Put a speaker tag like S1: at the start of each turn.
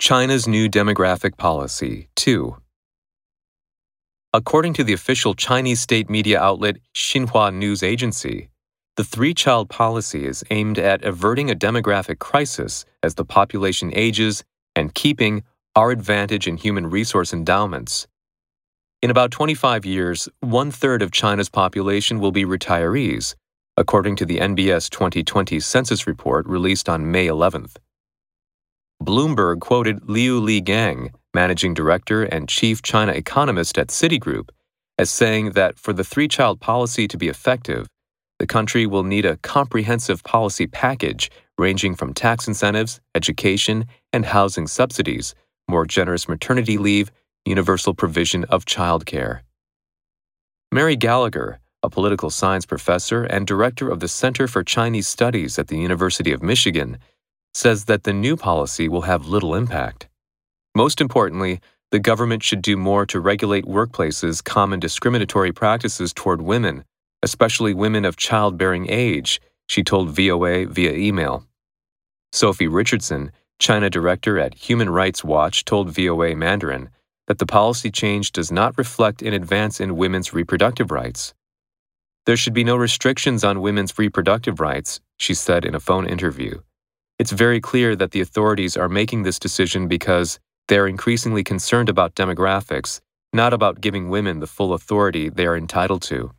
S1: China's New Demographic Policy 2. According to the official Chinese state media outlet Xinhua News Agency, the three child policy is aimed at averting a demographic crisis as the population ages and keeping our advantage in human resource endowments. In about 25 years, one third of China's population will be retirees, according to the NBS 2020 census report released on May 11th. Bloomberg quoted Liu Li Gang, managing director and chief China economist at Citigroup, as saying that for the three child policy to be effective, the country will need a comprehensive policy package ranging from tax incentives, education, and housing subsidies, more generous maternity leave, universal provision of childcare. Mary Gallagher, a political science professor and director of the Center for Chinese Studies at the University of Michigan, says that the new policy will have little impact. Most importantly, the government should do more to regulate workplaces' common discriminatory practices toward women, especially women of childbearing age, she told VOA via email. Sophie Richardson, China director at Human Rights Watch, told VOA Mandarin that the policy change does not reflect an advance in women's reproductive rights. There should be no restrictions on women's reproductive rights, she said in a phone interview. It's very clear that the authorities are making this decision because they are increasingly concerned about demographics, not about giving women the full authority they are entitled to.